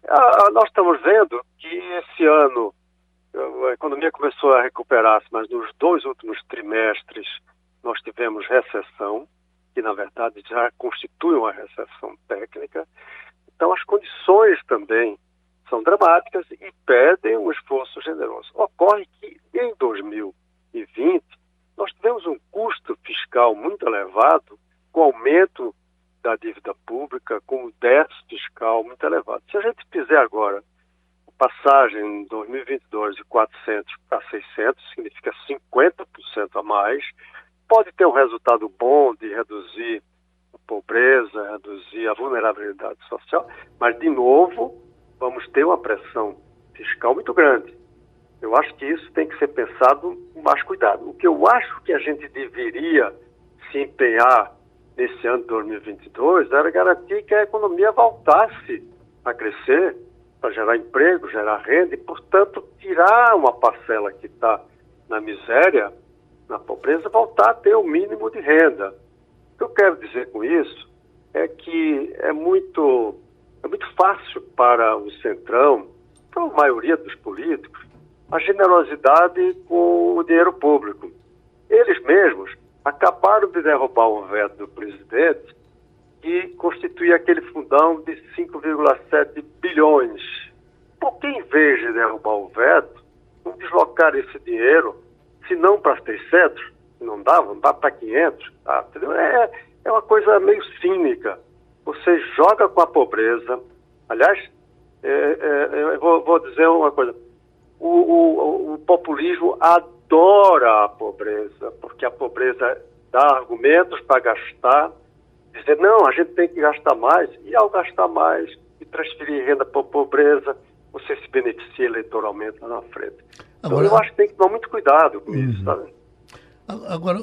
a, a, nós estamos vendo que esse ano a economia começou a recuperar-se, mas nos dois últimos trimestres nós tivemos recessão, que na verdade já constitui uma recessão técnica. Então as condições também são dramáticas e pedem um esforço generoso. Ocorre que em 2020 nós tivemos um custo fiscal muito elevado, com aumento da dívida pública, com o déficit fiscal muito elevado. Se a gente fizer agora passagem em 2022 de 400 para 600, significa 50% a mais, pode ter um resultado bom de reduzir a pobreza, reduzir a vulnerabilidade social, mas, de novo, vamos ter uma pressão fiscal muito grande. Eu acho que isso tem que ser pensado com mais cuidado. O que eu acho que a gente deveria se empenhar nesse ano de 2022 era garantir que a economia voltasse a crescer para gerar emprego, gerar renda e, portanto, tirar uma parcela que está na miséria, na pobreza, voltar a ter o mínimo de renda. O que eu quero dizer com isso é que é muito, é muito fácil para o Centrão, para a maioria dos políticos, a generosidade com o dinheiro público. Eles mesmos acabaram de derrubar o veto do presidente que constituía aquele fundão de 5,7 bilhões. Por que, em vez de derrubar o veto, não deslocar esse dinheiro, se não para 600, não dava, não dá para 500, tá? é, é uma coisa meio cínica. Você joga com a pobreza. Aliás, é, é, eu vou, vou dizer uma coisa o, o, o populismo adora a pobreza, porque a pobreza dá argumentos para gastar, dizer, não, a gente tem que gastar mais, e ao gastar mais e transferir renda para a pobreza, você se beneficia eleitoralmente lá na frente. Então, Agora- eu acho que tem que tomar muito cuidado com isso, Uhum. sabe? A- Agora,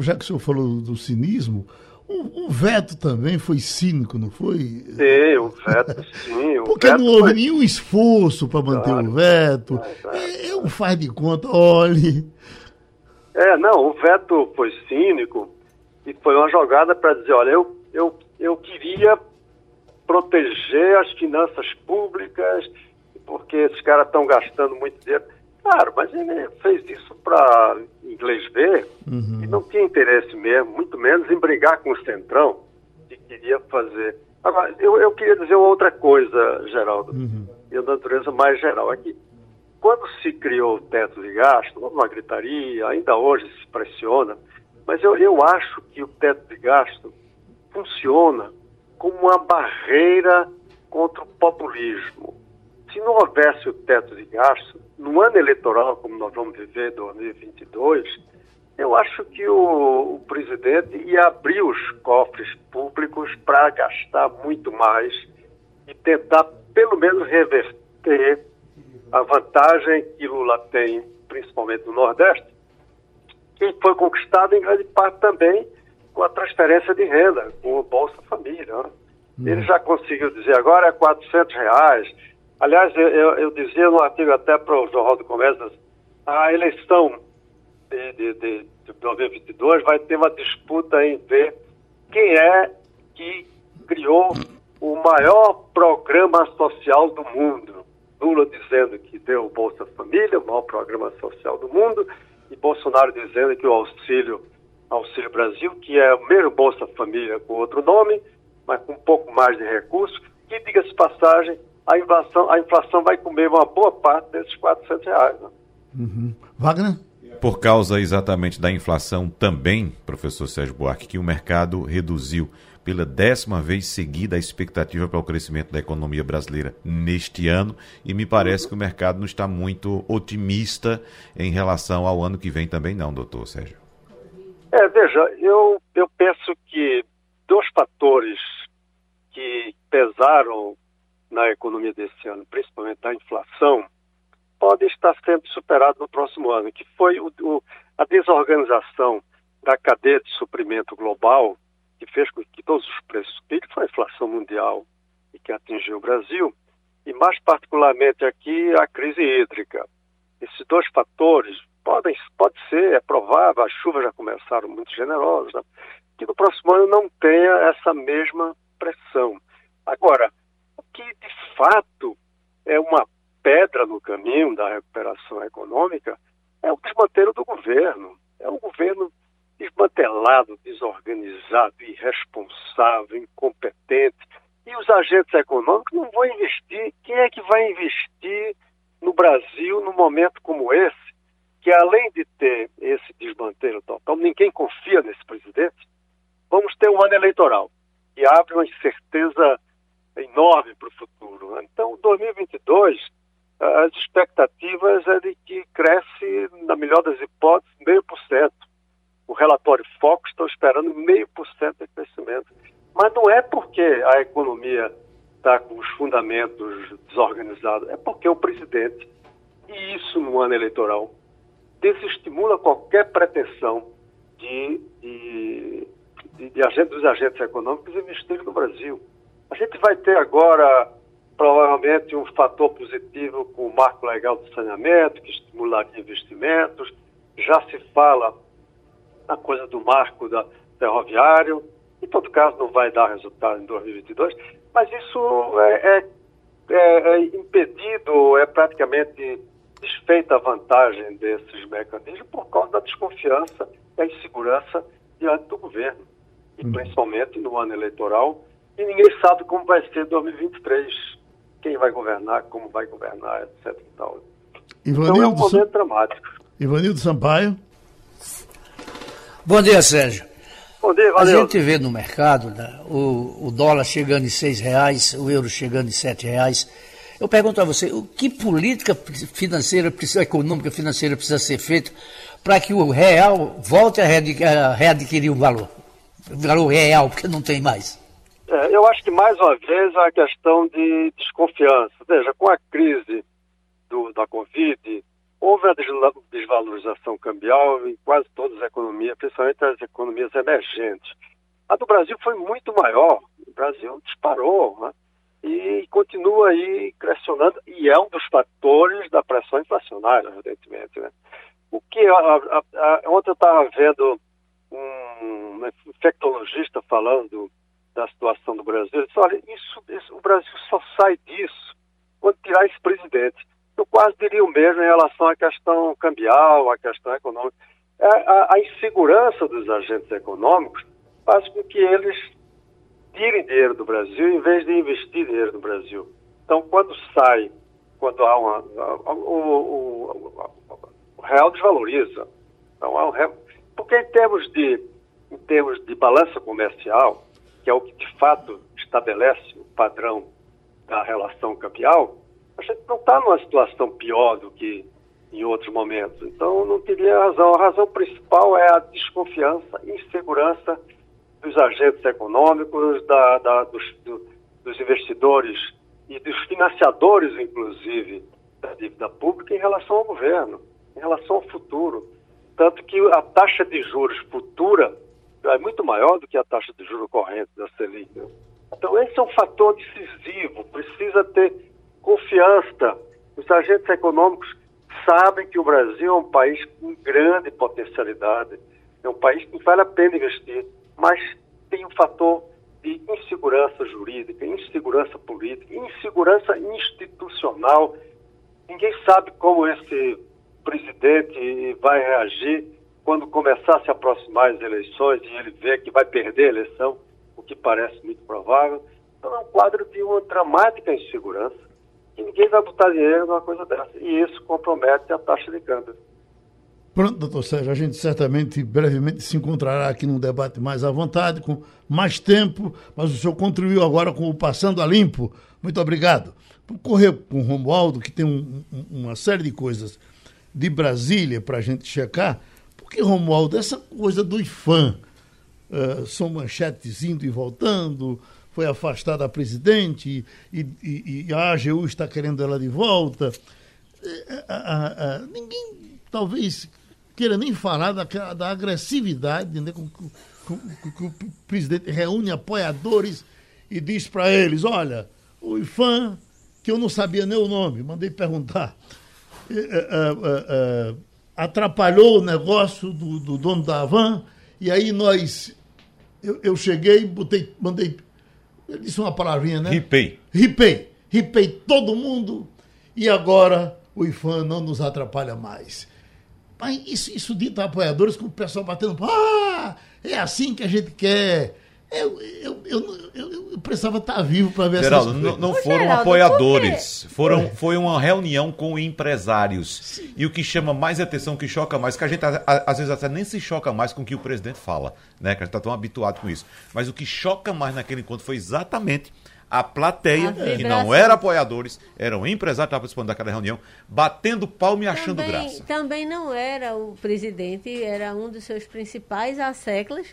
já que o senhor falou do cinismo, o, o veto também foi cínico, não foi? Sim, o veto, sim. O Porque veto não houve foi- nenhum esforço para manter Claro. o veto. Claro. É, é um faz de conta, olhe. É, não, o veto foi cínico e foi uma jogada para dizer, olha, eu, eu, eu queria proteger as finanças públicas, porque esses caras estão gastando muito dinheiro. Claro, mas ele fez isso para inglês ver e não tinha interesse mesmo, muito menos em brigar com o Centrão, que queria fazer. Agora, eu, eu queria dizer outra coisa, Geraldo, e a natureza mais geral aqui. Quando se criou o teto de gasto, uma gritaria, ainda hoje se pressiona, mas eu, eu acho que o teto de gasto funciona como uma barreira contra o populismo. Se não houvesse o teto de gasto, no ano eleitoral, como nós vamos viver 2022, eu acho que o, o presidente ia abrir os cofres públicos para gastar muito mais e tentar, pelo menos, reverter a vantagem que Lula tem, principalmente no Nordeste, que foi conquistada em grande parte também com a transferência de renda, com o Bolsa Família. né? Ele já conseguiu dizer agora é 400 reais. Aliás, eu, eu, dizia no artigo até para o Jornal do Comércio, a eleição de, de, de, de 2022 vai ter uma disputa em ver quem é que criou o maior programa social do mundo. Lula dizendo que deu o Bolsa Família, o maior programa social do mundo, e Bolsonaro dizendo que o Auxílio, Auxílio Brasil, que é o mesmo Bolsa Família com outro nome, mas com um pouco mais de recursos, que, diga-se passagem, a inflação, a inflação vai comer uma boa parte desses 400 reais. Né? Wagner? Por causa exatamente da inflação também, professor Sérgio Buarque, que o mercado reduziu pela décima vez seguida a expectativa para o crescimento da economia brasileira neste ano e me parece que o mercado não está muito otimista em relação ao ano que vem também não, doutor Sérgio. É, veja, eu, eu penso que dois fatores que pesaram na economia desse ano, principalmente a inflação, podem estar sendo superados no próximo ano, que foi o, o, a desorganização da cadeia de suprimento global, que fez com que todos os preços subirem, que foi a inflação mundial e que atingiu o Brasil, e mais particularmente aqui a crise hídrica. Esses dois fatores podem pode ser, é provável, as chuvas já começaram muito generosas, né? que no próximo ano não tenha essa mesma pressão. Agora, o que de fato é uma pedra no caminho da recuperação econômica é o desmantelo do governo. É um governo desmantelado, desorganizado, irresponsável, incompetente. E os agentes econômicos não vão investir. Quem é que vai investir no Brasil num momento como esse, que além de ter esse desmantelo total, ninguém confia nesse presidente? Vamos ter um ano eleitoral e abre uma incerteza enorme para o futuro. Então, 2022, as expectativas é de que cresce, na melhor das hipóteses, meio por cento. O relatório Fox está esperando meio por cento de crescimento. Mas não é porque a economia está com os fundamentos desorganizados, é porque o presidente, e isso no ano eleitoral, desestimula qualquer pretensão de, de, de, de agentes, dos agentes econômicos investirem no Brasil. A gente vai ter agora, provavelmente, um fator positivo com o marco legal do saneamento, que estimularia investimentos. Já se fala na coisa do marco da ferroviário. Em todo caso, não vai dar resultado em 2022, mas isso é, é, é, é impedido, é praticamente desfeita a vantagem desses mecanismos por causa da desconfiança e a insegurança diante do governo, e principalmente no ano eleitoral, e ninguém sabe como vai ser 2023, quem vai governar, como vai governar, etc. E tal. Ivanildo, então é um momento dramático. Ivanildo Sampaio. Bom dia, Sérgio. Bom dia, A valeu. gente vê no mercado né, o, o dólar chegando em seis reais, o euro chegando em sete reais. Eu pergunto a você, o que política financeira, econômica financeira precisa ser feita para que o real volte a a readquirir o valor? O valor real, porque não tem mais. É, eu acho que mais uma vez a questão de desconfiança. Veja, com a crise do, da Covid, houve a desvalorização cambial em quase todas as economias, principalmente as economias emergentes. A do Brasil foi muito maior. O Brasil disparou né? e continua aí crescendo e é um dos fatores da pressão inflacionária, evidentemente. Né? O que a, a, a, ontem eu estava vendo um infectologista falando da situação do Brasil. Disse, olha, isso, isso, o Brasil só sai disso quando tirar esse presidente. Eu quase diria o mesmo em relação à questão cambial, à questão econômica. A, é, a, a insegurança dos agentes econômicos faz com que eles tirem dinheiro do Brasil em vez de investir dinheiro no Brasil. Então, quando sai, quando há uma. O, o, o real desvaloriza. Então, há um real, porque em termos de, em termos de balança comercial, que é o que de fato estabelece o padrão da relação cambial, a gente não está numa situação pior do que em outros momentos. Então, não teria razão. A razão principal é a desconfiança insegurança dos agentes econômicos, da, da, dos, do, dos investidores e dos financiadores, inclusive, da dívida pública em relação ao governo, em relação ao futuro. Tanto que a taxa de juros futura é muito maior do que a taxa de juros corrente da Selic. Então, esse é um fator decisivo. Precisa ter confiança. Os agentes econômicos sabem que o Brasil é um país com grande potencialidade, é um país que vale a pena investir mas tem um fator de insegurança jurídica, insegurança política, insegurança institucional. Ninguém sabe como esse presidente vai reagir quando começar a se aproximar as eleições e ele vê que vai perder a eleição, o que parece muito provável. Então é um quadro de uma dramática insegurança e ninguém vai botar dinheiro numa coisa dessa. E isso compromete a taxa de câmbio. Pronto, doutor Sérgio, a gente certamente brevemente se encontrará aqui num debate mais à vontade, com mais tempo, mas o senhor contribuiu agora com o Passando a Limpo. Muito obrigado. Por correr com o Romualdo, que tem um, uma série de coisas de Brasília para a gente checar, porque, Romualdo, essa coisa do IFAM, uh, são manchetes indo e voltando, foi afastada a presidente e, e, e, a AGU está querendo ela de volta. Uh, uh, ninguém, talvez queira nem falar da, da agressividade né, com, com, com, com, o presidente reúne apoiadores e diz para eles: olha, o IFAM, que eu não sabia nem o nome, mandei perguntar, é, é, é, atrapalhou o negócio do, do, dono da Avan, e aí nós. Eu, eu cheguei, botei, mandei. Ele disse uma palavrinha, né? Ripei. Ripei. Ripei todo mundo, e agora o IFAM não nos atrapalha mais. Mas isso, isso dito a apoiadores com o pessoal batendo. Ah, é assim que a gente quer. Eu, eu, eu, eu, eu precisava estar vivo para ver Geraldo, essas não, não foram Geraldo, apoiadores. Foram, foi uma reunião com empresários. Sim. E o que chama mais atenção, o que choca mais, que a gente às vezes até nem se choca mais com o que o presidente fala, né? Que a gente está tão habituado com isso. Mas o que choca mais naquele encontro foi exatamente a plateia, a que não eram apoiadores, eram empresários que estavam participando daquela reunião, batendo palmo e achando também, graça. Também não era o presidente, era um dos seus principais asseclas,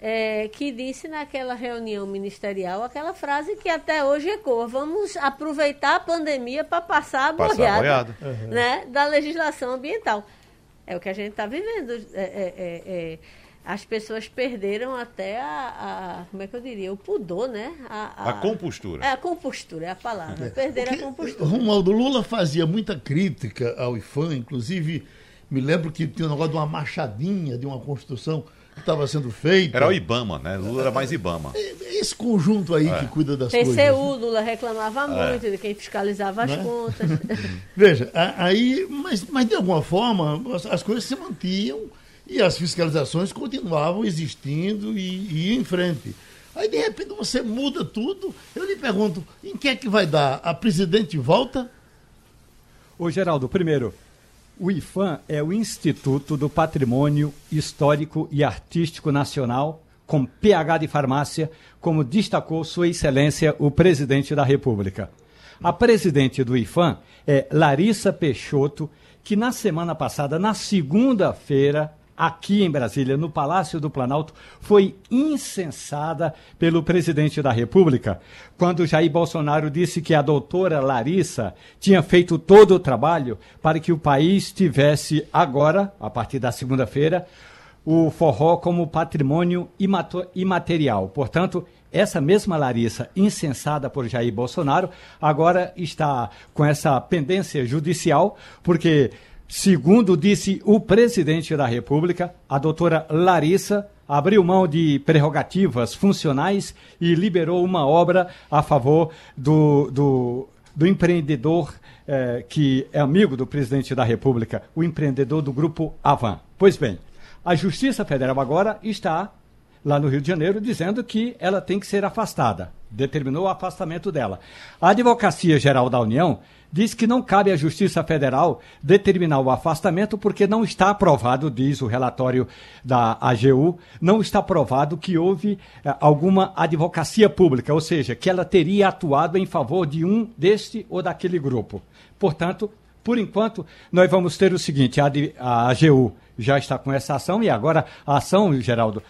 é, que disse naquela reunião ministerial aquela frase que até hoje ecoa: vamos aproveitar a pandemia para passar a boiada, boiada. Uhum. Né, da legislação ambiental. É o que a gente está vivendo. É, é, é, é as pessoas perderam até a, a, como é que eu diria, o pudor, né? A, a, a compostura. É, a compostura é a palavra. É. Perderam Porque, a compostura. Romualdo Lula fazia muita crítica ao IFAM, inclusive me lembro que tinha um negócio de uma machadinha, de uma construção que estava sendo feita. Era o Ibama, né? Lula era mais Ibama. É, esse conjunto aí é. que cuida das PCU, coisas. PCU, Lula reclamava é. muito de quem fiscalizava as né? contas. Veja, aí, mas, mas de alguma forma as, as coisas se mantinham e as fiscalizações continuavam existindo e, e em frente. Aí, de repente, você muda tudo. Eu lhe pergunto, em que é que vai dar? A presidente volta? Ô, Geraldo, primeiro, o IFAM é o Instituto do Patrimônio Histórico e Artístico Nacional, com PH de farmácia, como destacou Sua Excelência o Presidente da República. A presidente do IFAM é Larissa Peixoto, que na semana passada, na segunda-feira, aqui em Brasília, no Palácio do Planalto, foi incensada pelo presidente da República, quando Jair Bolsonaro disse que a doutora Larissa tinha feito todo o trabalho para que o país tivesse agora, a partir da segunda-feira, o forró como patrimônio imaterial. Portanto, essa mesma Larissa, incensada por Jair Bolsonaro, agora está com essa pendência judicial, porque Segundo disse o presidente da República, a doutora Larissa abriu mão de prerrogativas funcionais e liberou uma obra a favor do, do, do empreendedor eh, que é amigo do presidente da República, o empreendedor do grupo Avan. Pois bem, a Justiça Federal agora está lá no Rio de Janeiro dizendo que ela tem que ser afastada. Determinou o afastamento dela. A Advocacia Geral da União diz que não cabe à Justiça Federal determinar o afastamento porque não está aprovado, diz o relatório da AGU, não está aprovado que houve eh, alguma advocacia pública, ou seja, que ela teria atuado em favor de um deste ou daquele grupo. Portanto, por enquanto, nós vamos ter o seguinte: a, a AGU já está com essa ação e agora a ação, Geraldo,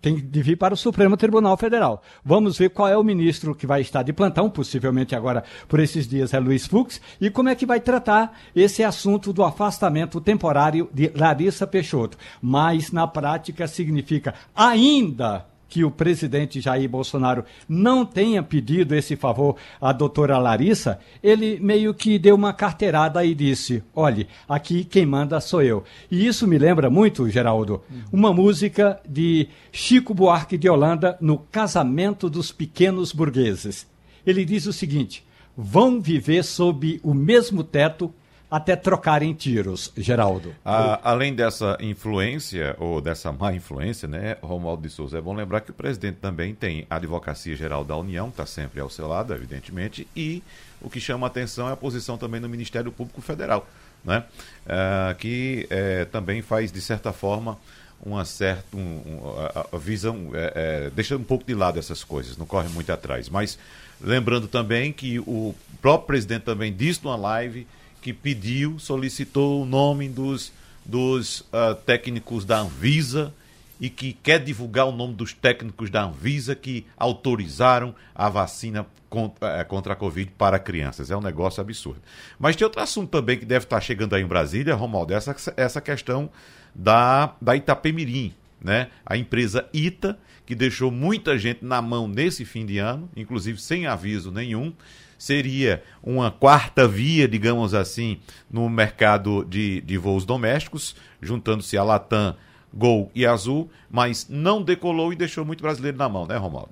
tem de vir para o Supremo Tribunal Federal. Vamos ver qual é o ministro que vai estar de plantão, possivelmente agora por esses dias é Luiz Fux, e como é que vai tratar esse assunto do afastamento temporário de Larissa Peixoto. Mas na prática significa ainda que o presidente Jair Bolsonaro não tenha pedido esse favor à doutora Larissa, ele meio que deu uma carteirada e disse: olhe, aqui quem manda sou eu. E isso me lembra muito, Geraldo, uma música de Chico Buarque de Holanda no Casamento dos Pequenos Burgueses. Ele diz o seguinte: vão viver sob o mesmo teto até trocarem tiros, Geraldo. A, além dessa influência, ou dessa má influência, né, Romualdo de Souza, é bom lembrar que o presidente também tem a Advocacia Geral da União, está sempre ao seu lado, evidentemente, e o que chama atenção é a posição também no Ministério Público Federal, né, uh, que uh, também faz, de certa forma, uma certa um, a, a visão, é, é, deixa um pouco de lado essas coisas, não corre muito atrás. Mas lembrando também que o próprio presidente também disse numa live que pediu, solicitou o nome dos, dos uh, técnicos da Anvisa e que quer divulgar o nome dos técnicos da Anvisa que autorizaram a vacina contra, uh, contra a Covid para crianças. É um negócio absurdo. Mas tem outro assunto também que deve estar chegando aí em Brasília, Romualdo, essa, essa questão da, da Itapemirim, né? A empresa Ita, que deixou muita gente na mão nesse fim de ano, inclusive sem aviso nenhum seria uma quarta via, digamos assim, no mercado de, de voos domésticos, juntando-se a Latam, Gol e Azul, mas não decolou e deixou muito brasileiro na mão, né, Romualdo?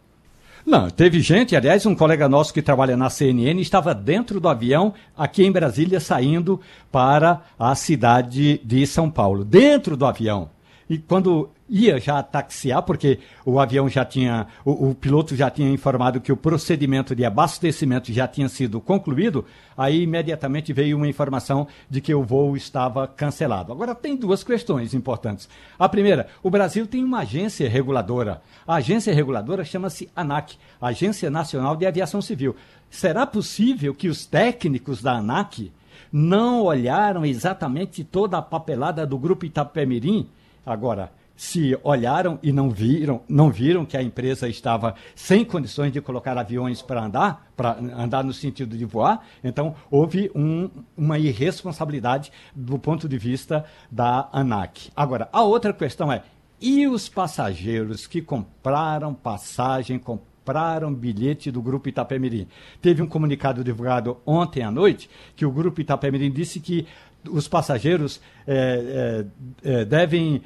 Não, teve gente, aliás, um colega nosso que trabalha na CNN estava dentro do avião aqui em Brasília saindo para a cidade de São Paulo, dentro do avião. E quando ia já taxiar, porque o avião já tinha, o, o, piloto já tinha informado que o procedimento de abastecimento já tinha sido concluído, aí imediatamente veio uma informação de que o voo estava cancelado. Agora, tem duas questões importantes. A primeira, o Brasil tem uma agência reguladora. A agência reguladora chama-se ANAC, Agência Nacional de Aviação Civil. Será possível que os técnicos da ANAC não olharam exatamente toda a papelada do grupo Itapemirim? Agora, se olharam e não viram, não viram que a empresa estava sem condições de colocar aviões para andar, para andar no sentido de voar, então houve um, uma irresponsabilidade do ponto de vista da ANAC. Agora, a outra questão é: e os passageiros que compraram passagem, compraram bilhete do Grupo Itapemirim? Teve um comunicado divulgado ontem à noite que o Grupo Itapemirim disse que os passageiros é, é, é, devem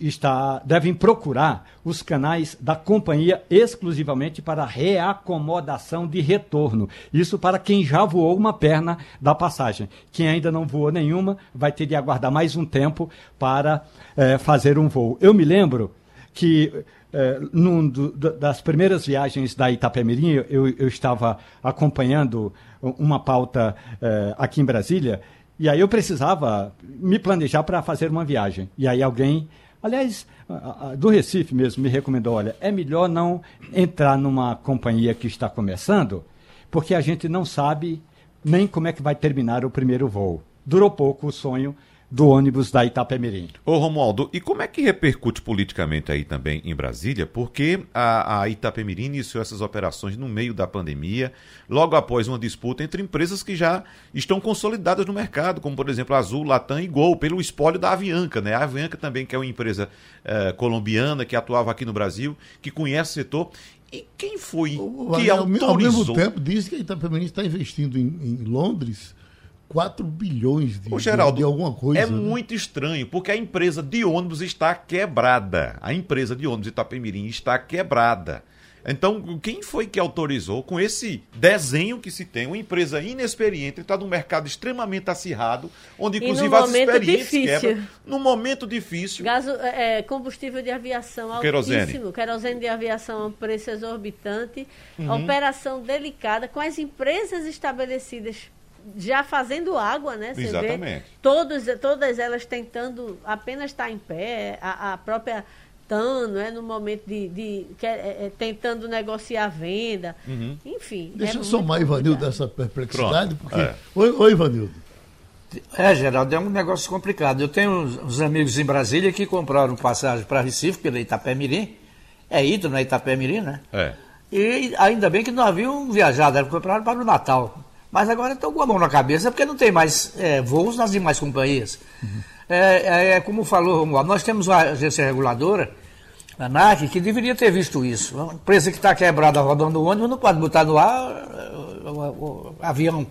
estar, devem procurar os canais da companhia exclusivamente para reacomodação de retorno. Isso para quem já voou uma perna da passagem. Quem ainda não voou nenhuma vai ter de aguardar mais um tempo para é, fazer um voo. Eu me lembro que é, num do, das primeiras viagens da Itapemirim, eu, eu estava acompanhando uma pauta é, aqui em Brasília e aí eu precisava me planejar para fazer uma viagem. E aí alguém, aliás, do Recife mesmo, me recomendou: olha, é melhor não entrar numa companhia que está começando, porque a gente não sabe nem como é que vai terminar o primeiro voo. Durou pouco o sonho do ônibus da Itapemirim. Ô Romualdo, e como é que repercute politicamente aí também em Brasília? Porque a, a Itapemirim iniciou essas operações no meio da pandemia, logo após uma disputa entre empresas que já estão consolidadas no mercado, como por exemplo a Azul, Latam e Gol, pelo espólio da Avianca, né? A Avianca também que é uma empresa eh, colombiana que atuava aqui no Brasil, que conhece o setor. E quem foi O- que ao, ao mesmo autorizou? tempo, diz que a Itapemirim está investindo em, em Londres 4 bilhões de, Ô, Geraldo, de alguma coisa. é né? muito estranho, porque a empresa de ônibus está quebrada. A empresa de ônibus Itapemirim está quebrada. Então, quem foi que autorizou, com esse desenho que se tem, uma empresa inexperiente, está num mercado extremamente acirrado, onde inclusive as experientes difícil. quebram, num momento difícil. Gaso, é, combustível de aviação Querosene. altíssimo, querosene de aviação a um preço exorbitante, Uhum. operação delicada, com as empresas estabelecidas já fazendo água, né? Você vê, Exatamente. todos, todas elas tentando apenas estar em pé, a, a própria TAN, não é? no momento de, de que é- é, tentando negociar a venda, Uhum. enfim. Deixa é eu somar, Ivanildo, dessa perplexidade, Pronto, porque. é. Oi, oi, Ivanildo. É, Geraldo, é um negócio complicado. Eu tenho uns, uns amigos em Brasília que compraram passagem para Recife pela Itapemirim. É Ita, não é Itapemirim, né? É. E ainda bem que não haviam viajado, eram compraram para o Natal. Mas agora estão com a mão na cabeça porque não tem mais é, voos nas demais companhias. É, é, é como falou Romualdo, nós temos uma agência reguladora, a ANAC, que deveria ter visto isso. Uma empresa que está quebrada rodando o ônibus não pode botar no ar é, o, o- o avião.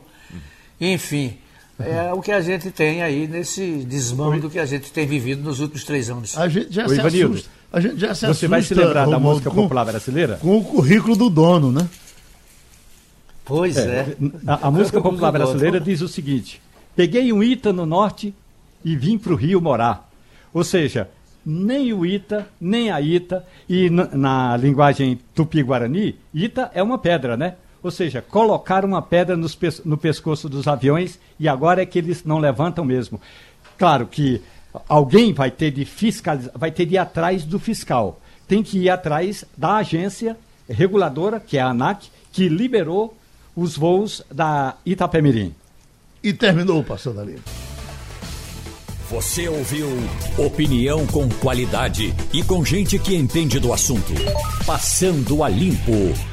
Enfim, é o que a gente tem aí nesse desmando que a gente tem vivido nos últimos três anos. A gente já Ô, se Ivanildo, assusta. A gente já se Você assusta, vai se lembrar da música popular brasileira? Com o currículo do dono, né? Pois é. A, a música popular brasileira diz o seguinte: peguei um Ita no norte e vim para o Rio morar. Ou seja, nem o Ita, nem a Ita, e na, na linguagem tupi-guarani, Ita é uma pedra, né? Ou seja, colocaram uma pedra nos no pescoço dos aviões e agora é que eles não levantam mesmo. Claro que alguém vai ter de fiscalizar, vai ter de ir atrás do fiscal. Tem que ir atrás da agência reguladora, que é a ANAC, que liberou os voos da Itapemirim. E terminou o Passando a Limpo. Você ouviu opinião com qualidade e com gente que entende do assunto. Passando a limpo.